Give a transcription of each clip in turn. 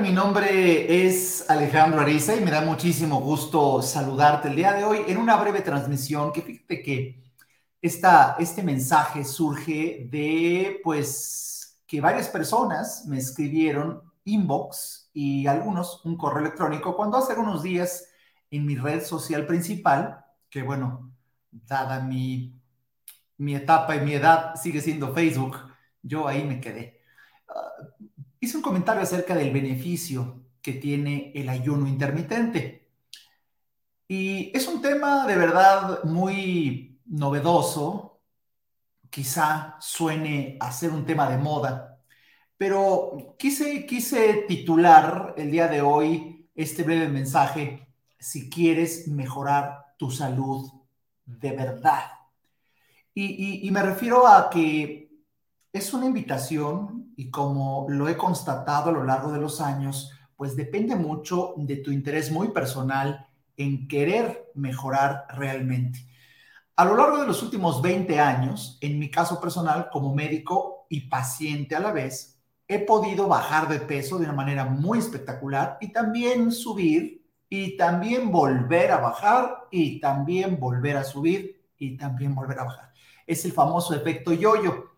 Mi nombre es Alejandro Ariza y me da muchísimo gusto saludarte el día de hoy en una breve transmisión que fíjate que esta, este mensaje surge de pues que varias personas me escribieron inbox y algunos un correo electrónico cuando hace unos días en mi red social principal, que bueno, dada mi, mi etapa y mi edad sigue siendo Facebook, yo ahí me quedé. Hice un comentario acerca del beneficio que tiene el ayuno intermitente. Y es un tema de verdad muy novedoso, quizá suene a ser un tema de moda, pero quise, quise titular el día de hoy este breve mensaje, si quieres mejorar tu salud de verdad. Y, y me refiero a que es una invitación y como lo he constatado a lo largo de los años, pues depende mucho de tu interés muy personal en querer mejorar realmente. A lo largo de los últimos 20 años, en mi caso personal como médico y paciente a la vez, he podido bajar de peso de una manera muy espectacular y también subir y también volver a bajar y también volver a subir y también volver a bajar. Es el famoso efecto yo-yo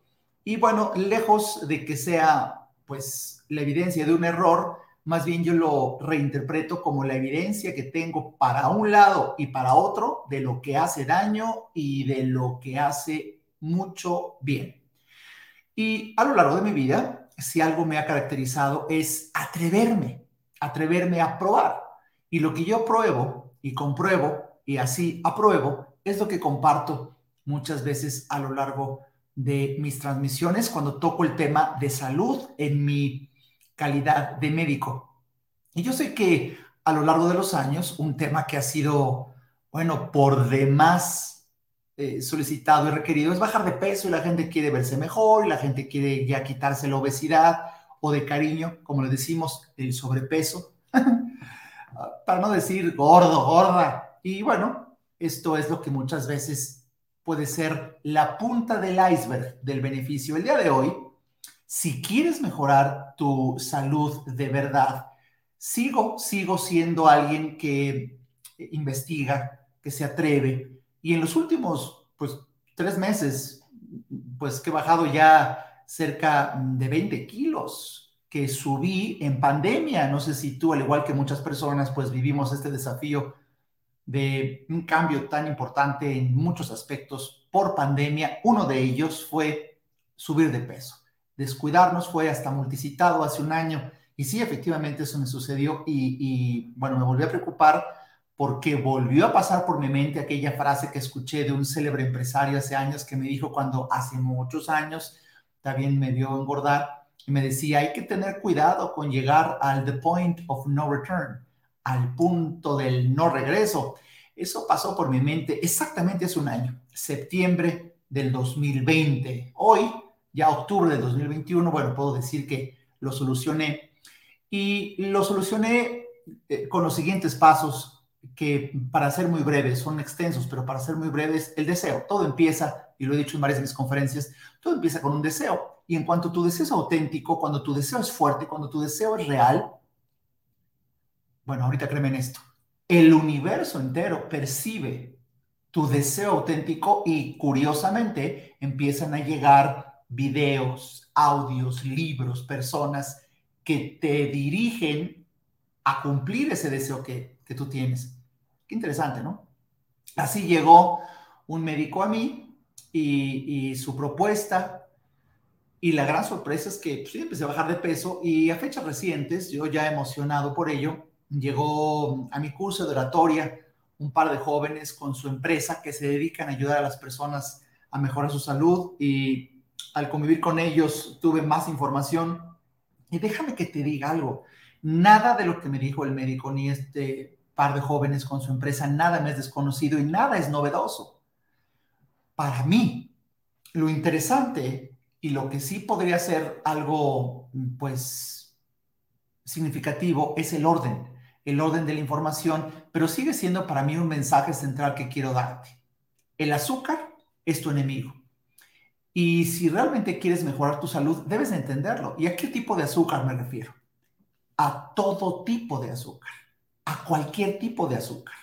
y bueno, lejos de que sea pues la evidencia de un error, más bien yo lo reinterpreto como la evidencia que tengo para un lado y para otro de lo que hace daño y de lo que hace mucho bien. Y a lo largo de mi vida, si algo me ha caracterizado es atreverme, atreverme a probar. Y lo que yo pruebo y compruebo y así apruebo es lo que comparto muchas veces a lo largo de mis transmisiones cuando toco el tema de salud en mi calidad de médico. Y yo sé que a lo largo de los años, un tema que ha sido, bueno, por demás eh, solicitado y requerido es bajar de peso y la gente quiere verse mejor y la gente quiere ya quitarse la obesidad o de cariño, como le decimos, el sobrepeso, para no decir gordo, gorda. Y bueno, esto es lo que muchas veces puede ser la punta del iceberg del beneficio. El día de hoy, si quieres mejorar tu salud de verdad, sigo, sigo siendo alguien que investiga, que se atreve. Y en los últimos, pues, tres meses, pues que he bajado ya cerca de 20 kilos que subí en pandemia. No sé si tú, al igual que muchas personas, pues vivimos este desafío de un cambio tan importante en muchos aspectos por pandemia. Uno de ellos fue subir de peso. Descuidarnos fue hasta multicitado hace un año. Y sí, efectivamente eso me sucedió y, bueno, me volví a preocupar porque volvió a pasar por mi mente aquella frase que escuché de un célebre empresario hace años que me dijo cuando hace muchos años también me vio engordar y me decía, hay que tener cuidado con llegar al the point of no return al punto del no regreso. Eso pasó por mi mente exactamente hace un año, septiembre del 2020. Hoy, ya octubre del 2021, bueno, puedo decir que lo solucioné. Y lo solucioné eh, con los siguientes pasos que para ser muy breves, son extensos, pero para ser muy breves, el deseo. Todo empieza, y lo he dicho en varias de mis conferencias, todo empieza con un deseo. Y en cuanto tu deseo es auténtico, cuando tu deseo es fuerte, cuando tu deseo es real, bueno, ahorita créeme en esto. El universo entero percibe tu deseo auténtico y curiosamente empiezan a llegar videos, audios, libros, personas que te dirigen a cumplir ese deseo que, que tú tienes. Qué interesante, ¿no? Así llegó un médico a mí y, y su propuesta y la gran sorpresa es que pues, sí, empecé a bajar de peso y a fechas recientes, yo ya emocionado por ello, llegó a mi curso de oratoria un par de jóvenes con su empresa que se dedican a ayudar a las personas a mejorar su salud y al convivir con ellos tuve más información. Y déjame que te diga algo, nada de lo que me dijo el médico ni este par de jóvenes con su empresa, nada me es desconocido y nada es novedoso. Para mí, lo interesante y lo que sí podría ser algo, pues, significativo es el orden el orden de la información, pero sigue siendo para mí un mensaje central que quiero darte. El azúcar es tu enemigo. Y si realmente quieres mejorar tu salud, debes entenderlo. ¿Y a qué tipo de azúcar me refiero? a todo tipo de azúcar, a cualquier tipo de azúcar.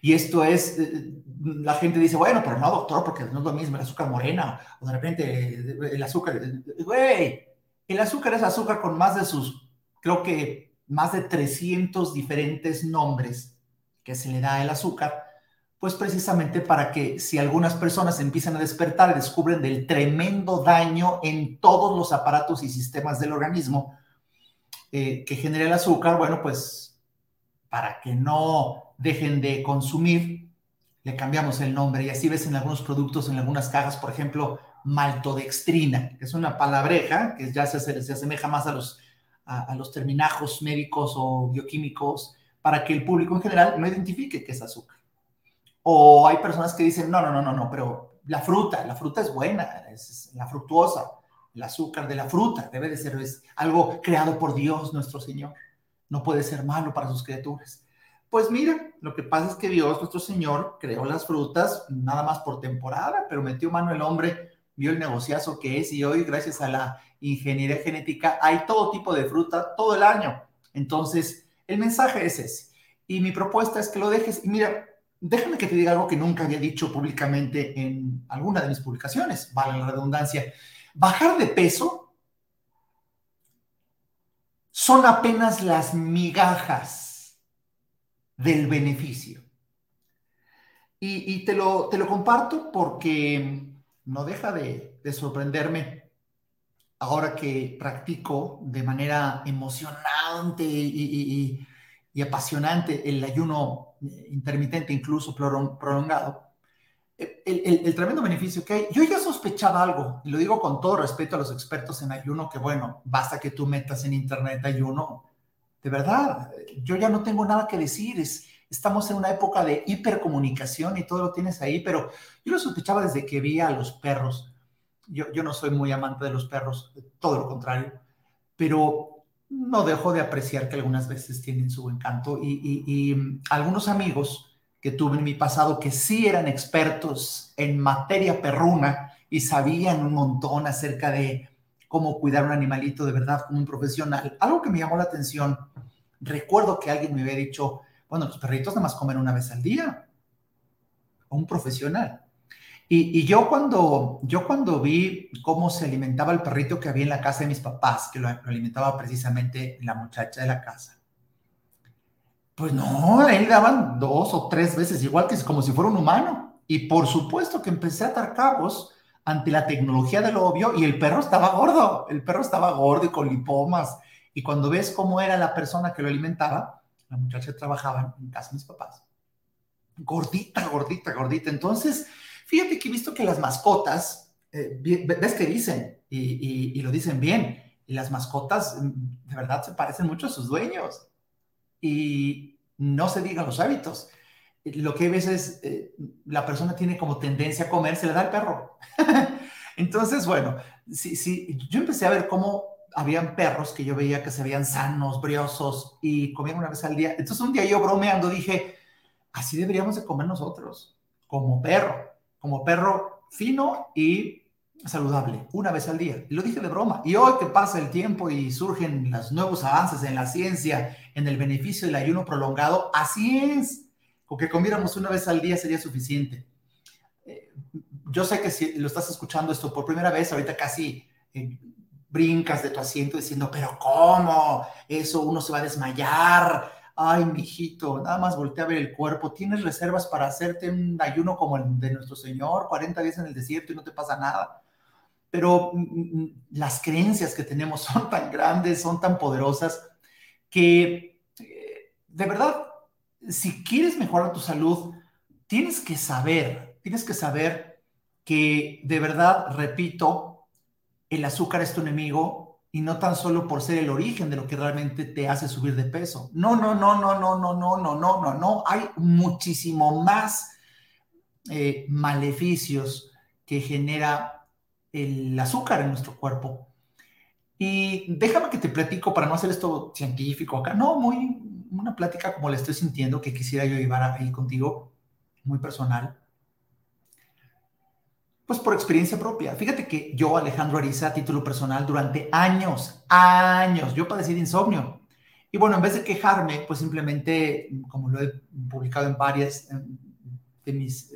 Y esto es, eh, la gente dice, bueno, pero no, doctor, porque no es lo mismo el azúcar morena o de repente el azúcar, güey, el azúcar es azúcar con más de sus, creo que más de 300 diferentes nombres que se le da al azúcar, pues precisamente para que si algunas personas empiezan a despertar y descubren del tremendo daño en todos los aparatos y sistemas del organismo eh, que genera el azúcar, bueno, pues para que no dejen de consumir, le cambiamos el nombre. Y así ves en algunos productos, en algunas cajas, por ejemplo, maltodextrina, que es una palabreja que ya se, se asemeja más a los, a, los terminajos médicos o bioquímicos para que el público en general no identifique que es azúcar. O hay personas que dicen, no, no, no, no, no, pero la fruta, la fruta es buena, es la fructuosa, el azúcar de la fruta debe de ser es algo creado por Dios nuestro Señor. No puede ser malo para sus criaturas. Pues mira, lo que pasa es que Dios, nuestro Señor, creó las frutas nada más por temporada, pero metió mano el hombre vio el negociazo que es y hoy gracias a la ingeniería genética hay todo tipo de fruta todo el año. Entonces, el mensaje es ese. Y mi propuesta es que lo dejes. Y mira, déjame que te diga algo que nunca había dicho públicamente en alguna de mis publicaciones, vale la redundancia. Bajar de peso son apenas las migajas del beneficio. Y, te, lo, te lo comparto porque no deja de, sorprenderme ahora que practico de manera emocionante y, apasionante el ayuno intermitente, incluso prolongado, el, tremendo beneficio que hay. Yo ya sospechaba algo, y lo digo con todo respeto a los expertos en ayuno, que bueno, basta que tú metas en internet ayuno. De verdad, yo ya no tengo nada que decir, es, estamos en una época de hipercomunicación y todo lo tienes ahí, pero yo lo sospechaba desde que vi a los perros. Yo, no soy muy amante de los perros, todo lo contrario, pero no dejo de apreciar que algunas veces tienen su encanto y, y, mm, algunos amigos que tuve en mi pasado que sí eran expertos en materia perruna y sabían un montón acerca de cómo cuidar un animalito de verdad como un profesional. Algo que me llamó la atención, recuerdo que alguien me había dicho, bueno, los perritos nada más comen una vez al día. Un profesional. Y, yo, cuando, yo cuando vi cómo se alimentaba el perrito que había en la casa de mis papás, que lo, alimentaba precisamente la muchacha de la casa, pues no, él daban dos o tres veces, igual que como si fuera un humano. Y por supuesto que empecé a atar cabos ante la tecnología del obvio y el perro estaba gordo, el perro estaba gordo y con lipomas. Y cuando ves cómo era la persona que lo alimentaba, la muchacha trabajaba en casa de mis papás. Gordita, gordita, gordita. Entonces, fíjate que he visto que las mascotas, eh, ves que dicen, y, lo dicen bien, y las mascotas mm, de verdad se parecen mucho a sus dueños. Y no se digan los hábitos. Lo que ves es, eh, la persona tiene como tendencia a comer, se le da al perro. Entonces, bueno, sí, sí, yo empecé a ver cómo habían perros que yo veía que se veían sanos, briosos y comían una vez al día. Entonces un día yo bromeando dije, así deberíamos de comer nosotros, como perro, como perro fino y saludable, una vez al día. Y lo dije de broma. Y hoy que pasa el tiempo y surgen los nuevos avances en la ciencia, en el beneficio del ayuno prolongado, así es. Con que comiéramos una vez al día sería suficiente. Eh, yo sé que si lo estás escuchando esto por primera vez, ahorita casi eh, brincas de tu asiento diciendo, pero ¿cómo? Eso uno se va a desmayar. Ay, mijito, nada más voltea a ver el cuerpo. ¿Tienes reservas para hacerte un ayuno como el de nuestro Señor? 40 días en el desierto y no te pasa nada. Pero mm, mm, mm, las creencias que tenemos son tan grandes, son tan poderosas, que eh, de verdad, si quieres mejorar tu salud, tienes que saber, tienes que saber que de verdad, repito, el azúcar es tu enemigo y no tan solo por ser el origen de lo que realmente te hace subir de peso. No, no, no, no, no, no, no, no, no, no, no. Hay muchísimo más eh, maleficios que genera el azúcar en nuestro cuerpo. Y déjame que te platico para no hacer esto científico acá, no, muy una plática como la estoy sintiendo que quisiera yo llevar ahí contigo, muy personal. Pues por experiencia propia. Fíjate que yo, Alejandro Ariza, a título personal, durante años, años, yo padecí de insomnio. Y bueno, en vez de quejarme, pues simplemente, como lo he publicado en varias de mis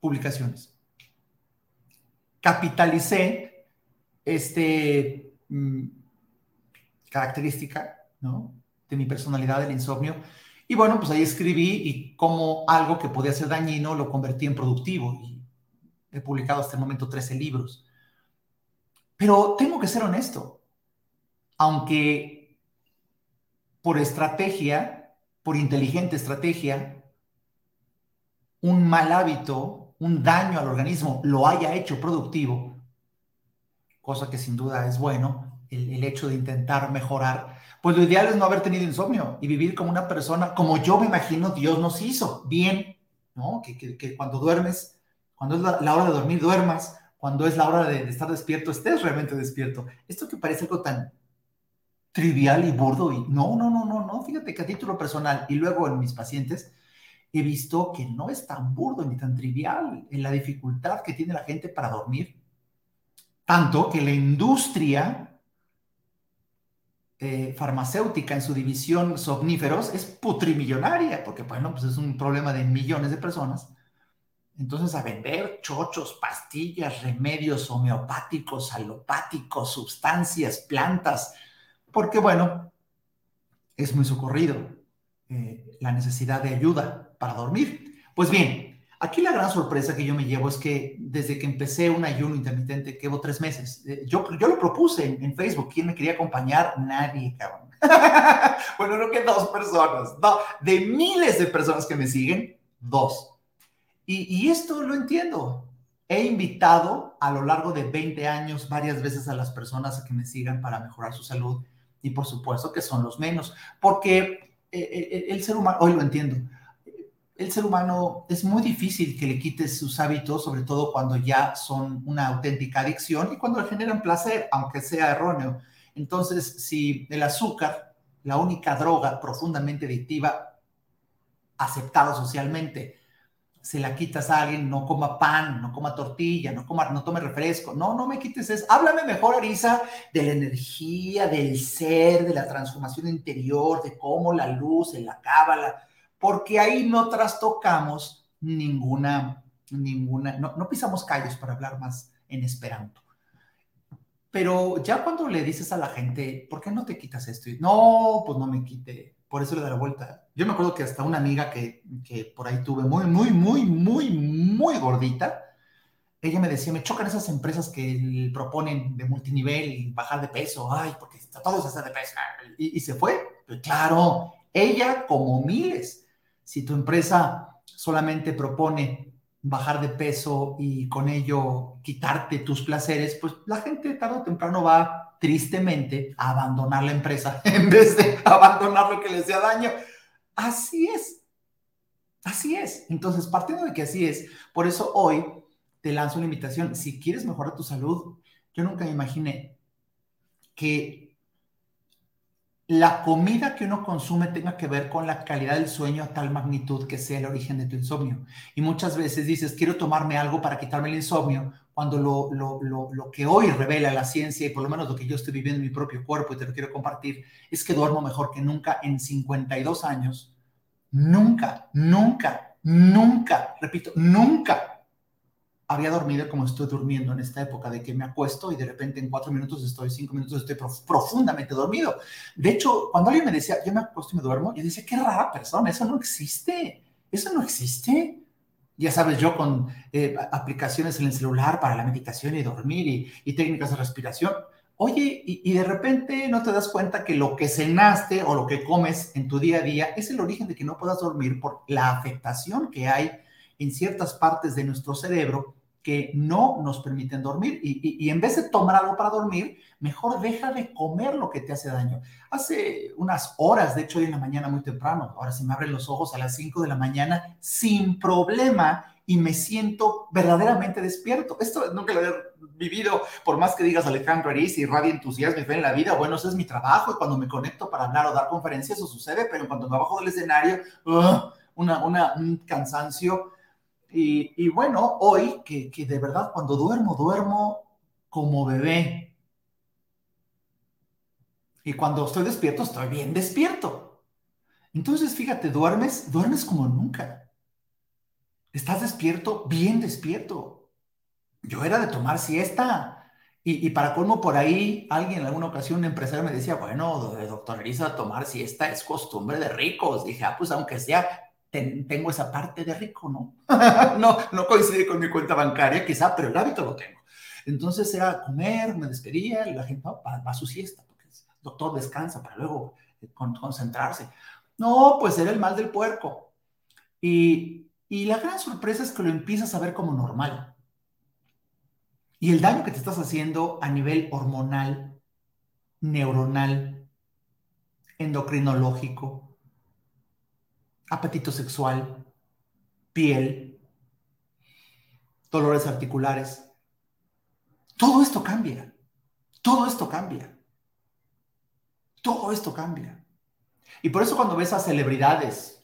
publicaciones, capitalicé este mm, característica, ¿no? De mi personalidad, del insomnio. Y bueno, pues ahí escribí y como algo que podía ser dañino lo convertí en productivo. Y he publicado hasta el momento 13 libros. Pero tengo que ser honesto. Aunque por estrategia, por inteligente estrategia, un mal hábito, un daño al organismo lo haya hecho productivo, cosa que sin duda es bueno, el, hecho de intentar mejorar, pues lo ideal es no haber tenido insomnio y vivir como una persona, como yo me imagino Dios nos hizo, bien, ¿no? Que, cuando duermes, cuando es la, hora de dormir, duermas, cuando es la hora de, estar despierto, estés realmente despierto. Esto que parece algo tan trivial y burdo y no, no, no, no, no, fíjate que a título personal y luego en mis pacientes, he visto que no es tan burdo ni tan trivial en la dificultad que tiene la gente para dormir. Tanto que la industria eh, farmacéutica en su división somníferos es putrimillonaria, porque bueno, pues es un problema de millones de personas. Entonces, a vender chochos, pastillas, remedios homeopáticos, alopáticos, sustancias, plantas, porque bueno, es muy socorrido eh, la necesidad de ayuda para dormir. Pues bien, aquí la gran sorpresa que yo me llevo es que desde que empecé un ayuno intermitente, que llevo tres meses, eh, yo, yo lo propuse en, Facebook. ¿Quién me quería acompañar? Nadie, cabrón. bueno, no que dos personas, no, de miles de personas que me siguen, dos. Y, esto lo entiendo. He invitado a lo largo de 20 años varias veces a las personas a que me sigan para mejorar su salud y por supuesto que son los menos, porque eh, el ser humano, hoy lo entiendo, el ser humano es muy difícil que le quites sus hábitos, sobre todo cuando ya son una auténtica adicción y cuando le generan placer, aunque sea erróneo. Entonces, si el azúcar, la única droga profundamente adictiva aceptada socialmente, se la quitas a alguien, no coma pan, no coma tortilla, no coma, no tome refresco, no, no me quites eso. Háblame mejor, Arisa, de la energía, del ser, de la transformación interior, de cómo la luz, en la cábala, porque ahí no trastocamos ninguna, ninguna, no, no pisamos calles para hablar más en esperanto. Pero ya cuando le dices a la gente, ¿por qué no te quitas esto? no, pues no me quite, por eso le da la vuelta. Yo me acuerdo que hasta una amiga que, que por ahí tuve muy, muy, muy, muy, muy gordita, ella me decía, me chocan esas empresas que proponen de multinivel y bajar de peso, ay, porque todo se hace de peso, y, y se fue. Pues claro, ella como miles si tu empresa solamente propone bajar de peso y con ello quitarte tus placeres, pues la gente tarde o temprano va tristemente a abandonar la empresa en vez de abandonar lo que les da daño. Así es. Así es. Entonces, partiendo de que así es, por eso hoy te lanzo una invitación. Si quieres mejorar tu salud, yo nunca me imaginé que la comida que uno consume tenga que ver con la calidad del sueño a tal magnitud que sea el origen de tu insomnio. Y muchas veces dices, quiero tomarme algo para quitarme el insomnio, cuando lo, lo, que hoy revela la ciencia y por lo menos lo que yo estoy viviendo en mi propio cuerpo y te lo quiero compartir, es que duermo mejor que nunca en 52 años. Nunca, nunca, nunca, repito, nunca había dormido como estoy durmiendo en esta época, de que me acuesto y de repente en cuatro minutos estoy, cinco minutos estoy profundamente dormido. De hecho, cuando alguien me decía, yo me acuesto y me duermo, yo decía, qué rara persona, eso no existe, eso no existe. Ya sabes, yo con eh, aplicaciones en el celular para la meditación y dormir y, técnicas de respiración. Oye, y, y, de repente no te das cuenta que lo que cenaste o lo que comes en tu día a día es el origen de que no puedas dormir por la afectación que hay en ciertas partes de nuestro cerebro que no nos permiten dormir. Y, en vez de tomar algo para dormir, mejor deja de comer lo que te hace daño. Hace unas horas, de hecho hoy en la mañana muy temprano, ahora se me abren los ojos a las 5 de la mañana sin problema y me siento verdaderamente despierto. Esto nunca lo he vivido, por más que digas Alejandro Ariz y radio entusiasmo y fe en la vida, bueno, ese es mi trabajo y cuando me conecto para hablar o dar conferencias eso sucede, pero cuando me bajo del escenario, una, una, un cansancio y, bueno, hoy que, de verdad cuando duermo, duermo como bebé. Y cuando estoy despierto, estoy bien despierto. Entonces, fíjate, duermes, duermes como nunca. Estás despierto, bien despierto. Yo era de tomar siesta. Y, para colmo, por ahí, alguien en alguna ocasión, un empresario me decía, bueno, doctor Elisa, tomar siesta es costumbre de ricos. Dije, ah, pues aunque sea, tengo esa parte de rico, ¿no? no, no coincide con mi cuenta bancaria, quizá, pero el hábito lo tengo. Entonces era comer, me despedía y la gente va, a su siesta, doctor descansa para luego eh, concentrarse. No, pues era el mal del puerco. Y, y la gran sorpresa es que lo empiezas a ver como normal. Y el daño que te estás haciendo a nivel hormonal, neuronal, endocrinológico, apetito sexual, piel, dolores articulares. Todo esto cambia. Todo esto cambia. Todo esto cambia. Y por eso cuando ves a celebridades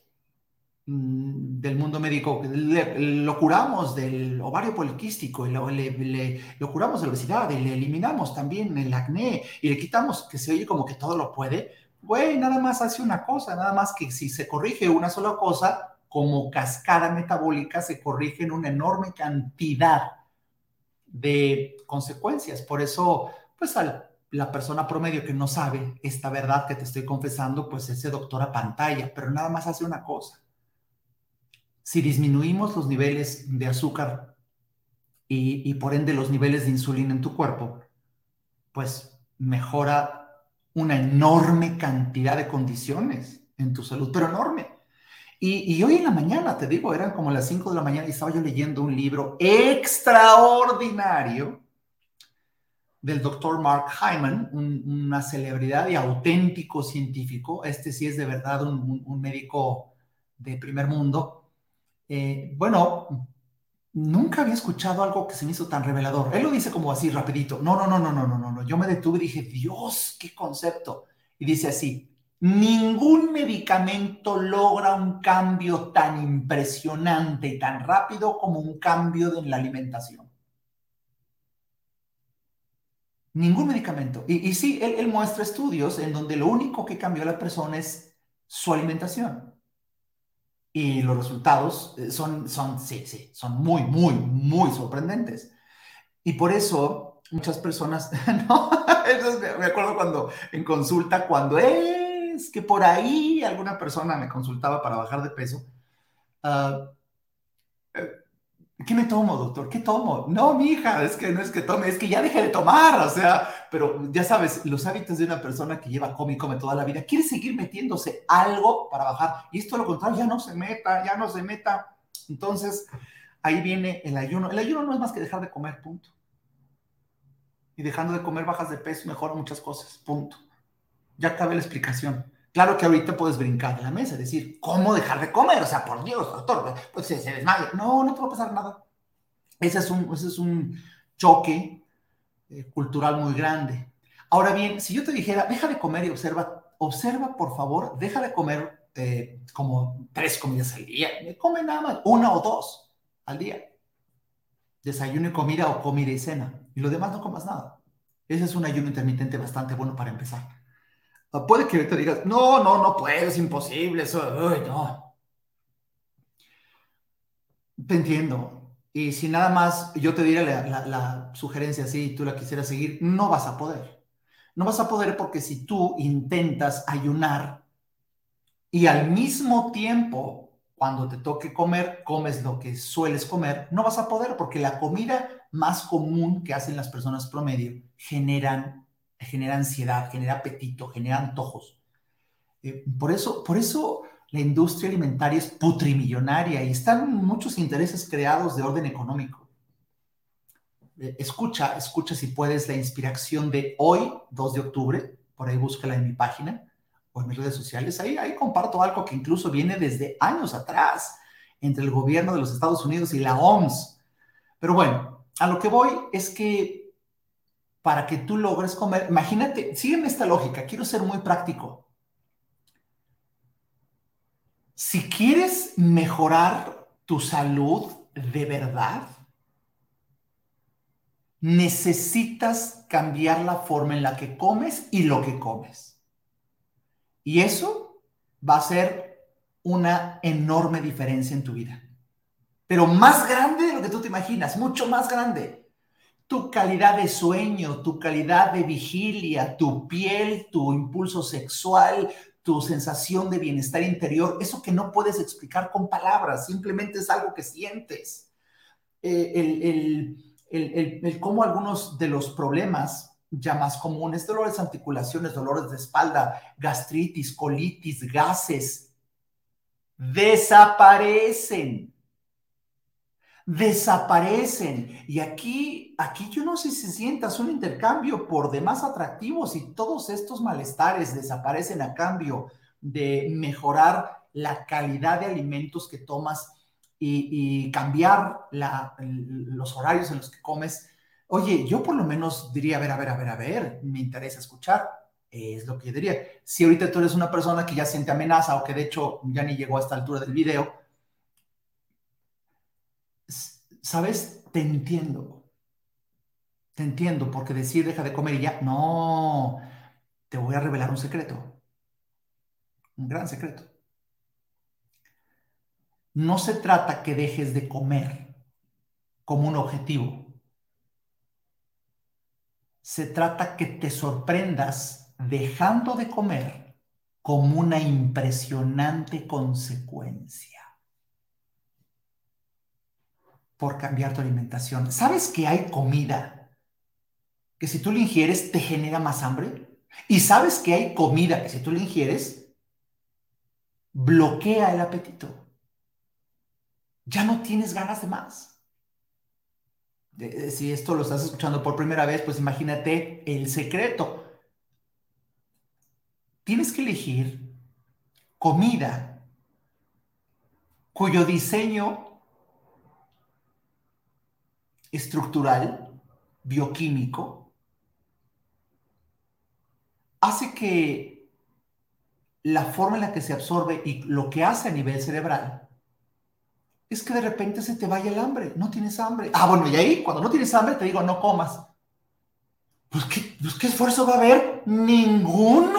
Mm, del mundo médico, lo curamos del ovario poliquístico, lo curamos de la obesidad, y le eliminamos también el acné, y le quitamos, que se oye como que todo lo puede, güey, nada más hace una cosa, nada más que si se corrige una sola cosa, como cascada metabólica, se corrigen una enorme cantidad de consecuencias. Por eso, pues a la persona promedio que no sabe esta verdad que te estoy confesando, pues ese doctor a pantalla, pero nada más hace una cosa si disminuimos los niveles de azúcar y, por ende los niveles de insulina en tu cuerpo, pues mejora una enorme cantidad de condiciones en tu salud, pero enorme. Y, hoy en la mañana, te digo, eran como las 5 de la mañana y estaba yo leyendo un libro extraordinario del doctor Mark Hyman, una celebridad y auténtico científico. Este sí es de verdad un médico de primer mundo eh, bueno, nunca había escuchado algo que se me hizo tan revelador. Él lo dice como así, rapidito. No, no, no, no, no, no, no. Yo me detuve y dije, Dios, qué concepto. Y dice así, ningún medicamento logra un cambio tan impresionante y tan rápido como un cambio en la alimentación. Ningún medicamento. Y, sí, él, él muestra estudios en donde lo único que cambió a la persona es su alimentación y los resultados eh, son, son, sí, sí, son muy, muy, muy sorprendentes. Y por eso muchas personas, no, me acuerdo cuando en consulta, cuando es que por ahí alguna persona me consultaba para bajar de peso, uh, ¿Qué me tomo, doctor? ¿Qué tomo? No, mi hija, es que no es que tome, es que ya deje de tomar, o sea, pero ya sabes, los hábitos de una persona que lleva come y come toda la vida, quiere seguir metiéndose algo para bajar, y esto lo contrario, ya no se meta, ya no se meta. Entonces, ahí viene el ayuno. El ayuno no es más que dejar de comer, punto. Y dejando de comer bajas de peso, mejora muchas cosas, punto. Ya cabe la explicación. Claro que ahorita puedes brincar de la mesa, decir, ¿cómo dejar de comer? O sea, por Dios, doctor, pues se, desmaya. No, no te va a pasar nada. Ese es un, ese es un choque eh, cultural muy grande. Ahora bien, si yo te dijera, deja de comer y observa, observa por favor, deja de comer eh, como tres comidas al día. Come nada más, una o dos al día. Desayuno y comida o comida y cena. Y lo demás no comas nada. Ese es un ayuno intermitente bastante bueno para empezar. Puede que te digas, no, no, no puedo, es imposible, eso, no. Te entiendo. Y si nada más yo te diera la, sugerencia así y tú la quisieras seguir, no vas a poder. No vas a poder porque si tú intentas ayunar y al mismo tiempo, cuando te toque comer, comes lo que sueles comer, no vas a poder porque la comida más común que hacen las personas promedio generan genera ansiedad, genera apetito, genera antojos. Eh, por, eso, por eso la industria alimentaria es putrimillonaria y están muchos intereses creados de orden económico. Eh, escucha, escucha si puedes la inspiración de hoy, 2 de octubre, por ahí búscala en mi página o en mis redes sociales. Ahí, ahí comparto algo que incluso viene desde años atrás entre el gobierno de los Estados Unidos y la OMS. Pero bueno, a lo que voy es que para que tú logres comer. Imagínate, sígueme esta lógica, quiero ser muy práctico. Si quieres mejorar tu salud de verdad, necesitas cambiar la forma en la que comes y lo que comes. Y eso va a ser una enorme diferencia en tu vida. Pero más grande de lo que tú te imaginas, mucho más grande. Tu calidad de sueño, tu calidad de vigilia, tu piel, tu impulso sexual, tu sensación de bienestar interior, eso que no puedes explicar con palabras, simplemente es algo que sientes. Eh, el, el, el, cómo algunos de los problemas ya más comunes, dolores de articulaciones, dolores de espalda, gastritis, colitis, gases, desaparecen. Desaparecen. Y aquí, aquí yo no sé si sientas un intercambio por demás atractivo, si todos estos malestares desaparecen a cambio de mejorar la calidad de alimentos que tomas y, cambiar los horarios en los que comes. Oye, yo por lo menos diría, a ver, a ver, a ver, a ver, me interesa escuchar. Es lo que yo diría. Si ahorita tú eres una persona que ya siente amenaza o que de hecho ya ni llegó a esta altura del video, ¿sabes? Te entiendo. Te entiendo, porque decir deja de comer y ya, no, te voy a revelar un secreto. Un gran secreto. No se trata que dejes de comer como un objetivo. Se trata que te sorprendas dejando de comer como una impresionante consecuencia por cambiar tu alimentación. ¿Sabes que hay comida que si tú la ingieres te genera más hambre? ¿Y sabes que hay comida que si tú la ingieres bloquea el apetito? ya no tienes ganas de más. si esto lo estás escuchando por primera vez, pues imagínate el secreto. Tienes que elegir comida cuyo diseño estructural, bioquímico, hace que la forma en la que se absorbe y lo que hace a nivel cerebral es que de repente se te vaya el hambre, no tienes hambre. Ah, bueno, y ahí, cuando no tienes hambre, te digo, no comas. Pues ¿qué, pues, ¿qué esfuerzo va a haber? Ninguno.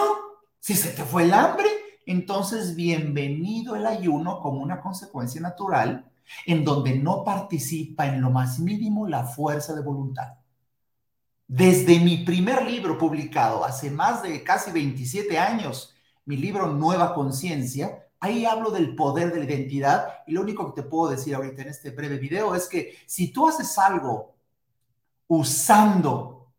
Si se te fue el hambre, entonces bienvenido el ayuno como una consecuencia natural en donde no participa en lo más mínimo la fuerza de voluntad. Desde mi primer libro publicado hace más de casi 27 años, mi libro Nueva Conciencia, Ahí hablo del poder de la identidad y lo único que te puedo decir ahorita en este breve video es que si tú haces algo usando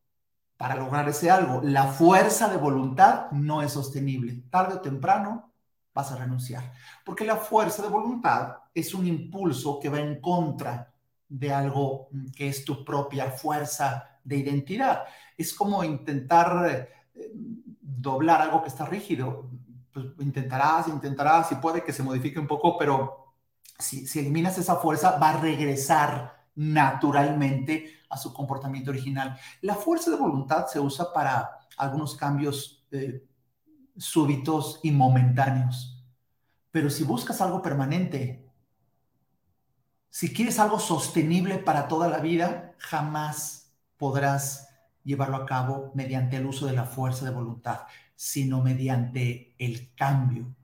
para lograr ese algo, la fuerza de voluntad no es sostenible. Tarde o temprano vas a renunciar, porque la fuerza de voluntad es un impulso que va en contra de algo que es tu propia fuerza de identidad. Es como intentar eh, doblar algo que está rígido pues intentarás, intentarás y puede que se modifique un poco, pero si, si eliminas esa fuerza, va a regresar naturalmente a su comportamiento original. La fuerza de voluntad se usa para algunos cambios eh, súbitos y momentáneos, pero si buscas algo permanente, si quieres algo sostenible para toda la vida, jamás podrás llevarlo a cabo mediante el uso de la fuerza de voluntad sino mediante el cambio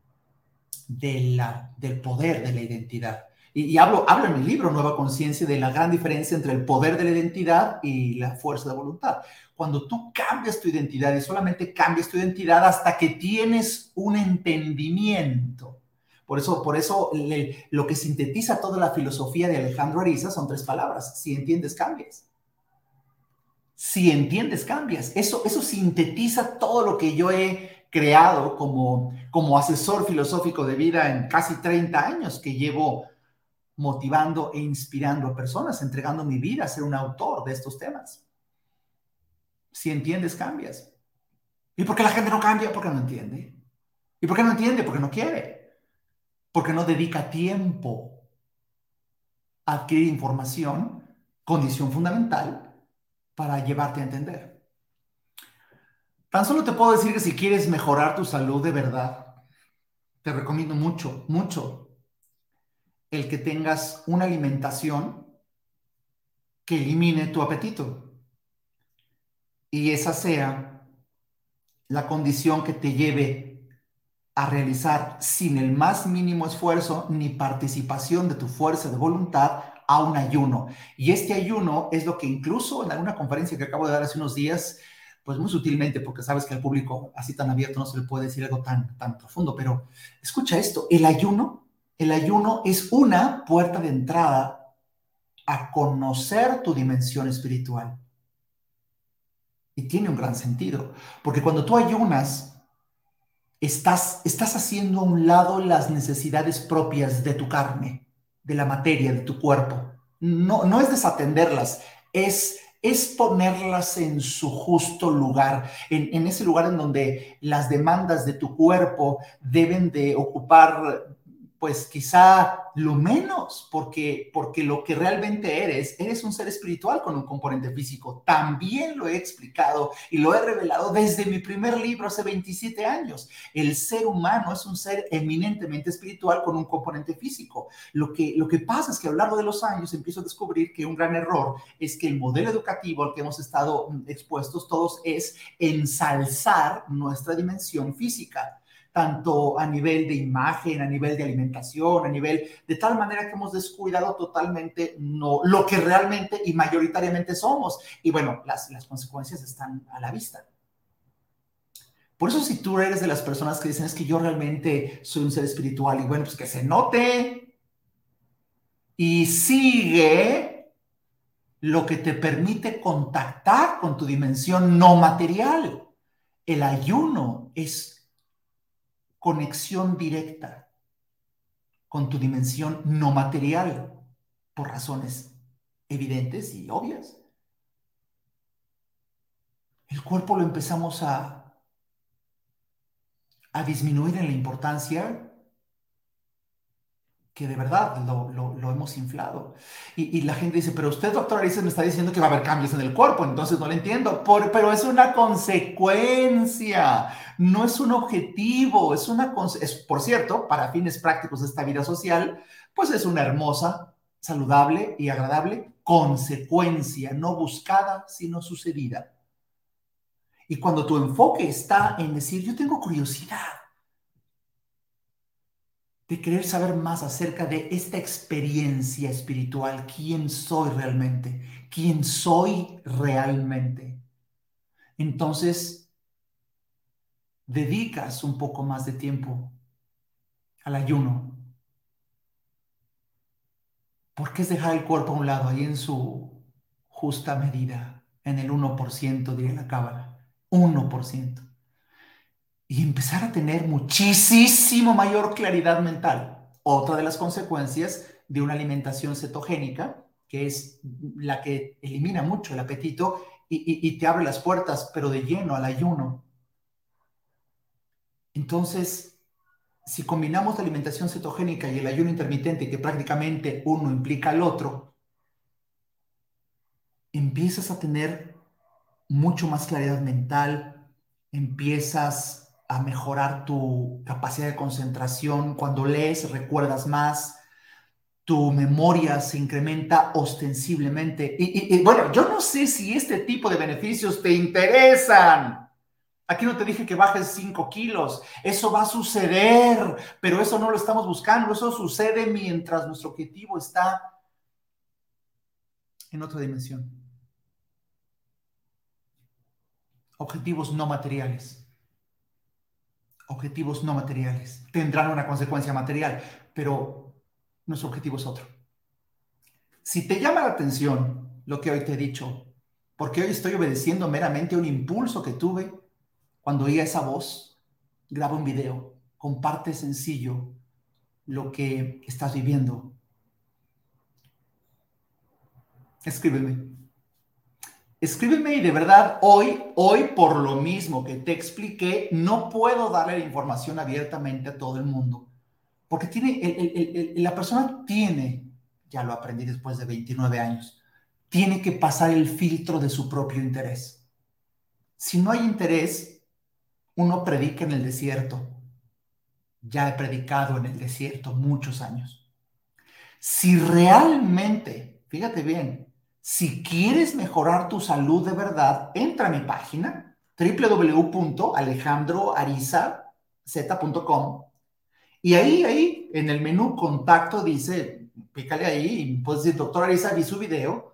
de la, del poder de la identidad. Y, hablo, hablo en mi libro Nueva Conciencia de la gran diferencia entre el poder de la identidad y la fuerza de voluntad. Cuando tú cambias tu identidad y solamente cambias tu identidad hasta que tienes un entendimiento. Por eso, por eso lo que sintetiza toda la filosofía de Alejandro Ariza son tres palabras. Si entiendes, cambias si entiendes, cambias. Eso, eso sintetiza todo lo que yo he creado como, como asesor filosófico de vida en casi 30 años que llevo motivando e inspirando a personas, entregando mi vida a ser un autor de estos temas. Si entiendes, cambias. ¿Y por qué la gente no cambia? Porque no entiende. ¿Y por qué no entiende? Porque no quiere. Porque no dedica tiempo a adquirir información, condición fundamental para llevarte a entender. Tan solo te puedo decir que si quieres mejorar tu salud de verdad, te recomiendo mucho, mucho el que tengas una alimentación que elimine tu apetito. Y esa sea la condición que te lleve a realizar sin el más mínimo esfuerzo ni participación de tu fuerza de voluntad a un ayuno. Y este ayuno es lo que incluso en alguna conferencia que acabo de dar hace unos días, pues muy sutilmente, porque sabes que al público así tan abierto no se le puede decir algo tan, tan profundo, pero escucha esto, el ayuno, el ayuno es una puerta de entrada a conocer tu dimensión espiritual. Y tiene un gran sentido, porque cuando tú ayunas, estás, estás haciendo a un lado las necesidades propias de tu carne, de la materia, de tu cuerpo. No, no es desatenderlas, es, es ponerlas en su justo lugar, en, en ese lugar en donde las demandas de tu cuerpo deben de ocupar pues quizá lo menos, porque, porque lo que realmente eres, eres un ser espiritual con un componente físico. También lo he explicado y lo he revelado desde mi primer libro hace 27 años. El ser humano es un ser eminentemente espiritual con un componente físico. Lo que, lo que pasa es que a lo largo de los años empiezo a descubrir que un gran error es que el modelo educativo al que hemos estado expuestos todos es ensalzar nuestra dimensión física tanto a nivel de imagen, a nivel de alimentación, a nivel de tal manera que hemos descuidado totalmente no, lo que realmente y mayoritariamente somos. Y bueno, las, las consecuencias están a la vista. Por eso si tú eres de las personas que dicen es que yo realmente soy un ser espiritual y bueno, pues que se note y sigue lo que te permite contactar con tu dimensión no material. El ayuno es conexión directa con tu dimensión no material por razones evidentes y obvias. El cuerpo lo empezamos a, a disminuir en la importancia que de verdad lo, hemos inflado. Y, la gente dice, pero usted, doctor Ariza, me está diciendo que va a haber cambios en el cuerpo, entonces no lo entiendo. Por, pero es una consecuencia, no es un objetivo, es una, es, por cierto, para fines prácticos de esta vida social, pues es una hermosa, saludable y agradable consecuencia, no buscada, sino sucedida. Y cuando tu enfoque está en decir, yo tengo curiosidad, de querer saber más acerca de esta experiencia espiritual, quién soy realmente, quién soy realmente. Entonces, dedicas un poco más de tiempo al ayuno. Porque es dejar el cuerpo a un lado, ahí en su justa medida, en el 1%, diría la cábala, 1% y empezar a tener muchísimo mayor claridad mental. Otra de las consecuencias de una alimentación cetogénica, que es la que elimina mucho el apetito y, te abre las puertas, pero de lleno al ayuno. Entonces, si combinamos la alimentación cetogénica y el ayuno intermitente, que prácticamente uno implica al otro, empiezas a tener mucho más claridad mental, empiezas a mejorar tu capacidad de concentración. Cuando lees, recuerdas más, tu memoria se incrementa ostensiblemente. Y, bueno, yo no sé si este tipo de beneficios te interesan. Aquí no te dije que bajes 5 kilos. Eso va a suceder, pero eso no lo estamos buscando. Eso sucede mientras nuestro objetivo está en otra dimensión. Objetivos no materiales objetivos no materiales. Tendrán una consecuencia material, pero nuestro objetivo es otro. Si te llama la atención lo que hoy te he dicho, porque hoy estoy obedeciendo meramente un impulso que tuve cuando oía esa voz, graba un video, comparte sencillo lo que estás viviendo. Escríbeme. Escríbeme y de verdad hoy, hoy por lo mismo que te expliqué, no puedo darle la información abiertamente a todo el mundo. Porque tiene, la persona tiene, ya lo aprendí después de 29 años, tiene que pasar el filtro de su propio interés. Si no hay interés, uno predica en el desierto. Ya he predicado en el desierto muchos años. Si realmente, fíjate bien, si quieres mejorar tu salud de verdad, entra a mi página www.alejandroariza, z.com. Y ahí, ahí, en el menú contacto dice, pícale ahí y puedes decir, doctor Arisa, vi su video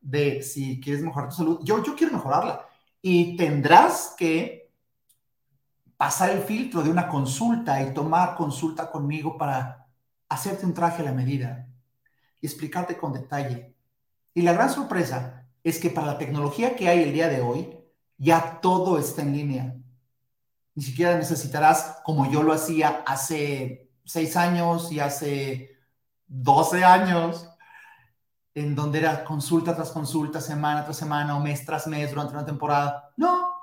de si quieres mejorar tu salud. Yo, yo quiero mejorarla. Y tendrás que pasar el filtro de una consulta y tomar consulta conmigo para hacerte un traje a la medida y explicarte con detalle. Y la gran sorpresa es que para la tecnología que hay el día de hoy, ya todo está en línea. Ni siquiera necesitarás, como yo lo hacía hace seis años y hace 12 años, en donde era consulta tras consulta, semana tras semana o mes tras mes durante una temporada. No,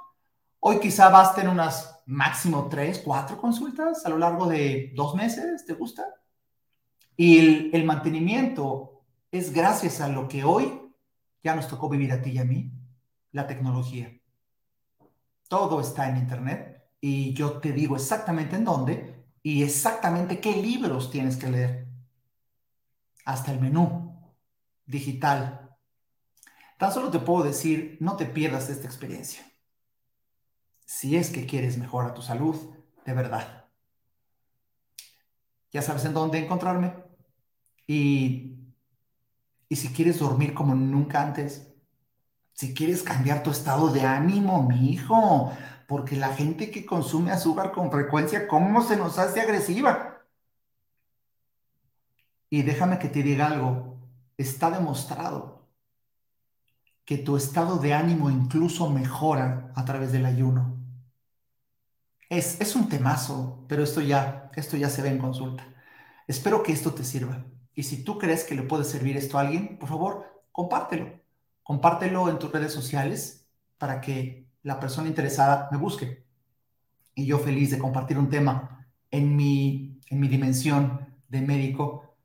hoy quizá basten unas máximo tres, cuatro consultas a lo largo de dos meses, ¿te gusta? Y el, el mantenimiento es gracias a lo que hoy ya nos tocó vivir a ti y a mí, la tecnología. Todo está en Internet y yo te digo exactamente en dónde y exactamente qué libros tienes que leer. Hasta el menú digital. Tan solo te puedo decir, no te pierdas esta experiencia. Si es que quieres mejorar tu salud, de verdad. Ya sabes en dónde encontrarme. Y, y si quieres dormir como nunca antes, si quieres cambiar tu estado de ánimo, mi hijo, porque la gente que consume azúcar con frecuencia, ¿cómo se nos hace agresiva? Y déjame que te diga algo, está demostrado que tu estado de ánimo incluso mejora a través del ayuno. Es, es un temazo, pero esto ya, esto ya se ve en consulta. Espero que esto te sirva. Y si tú crees que le puede servir esto a alguien, por favor, compártelo. Compártelo en tus redes sociales para que la persona interesada me busque. Y yo feliz de compartir un tema en mi, en mi dimensión de médico,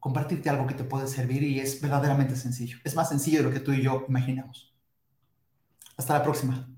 compartirte algo que te puede servir y es verdaderamente sencillo. Es más sencillo de lo que tú y yo imaginamos. Hasta la próxima.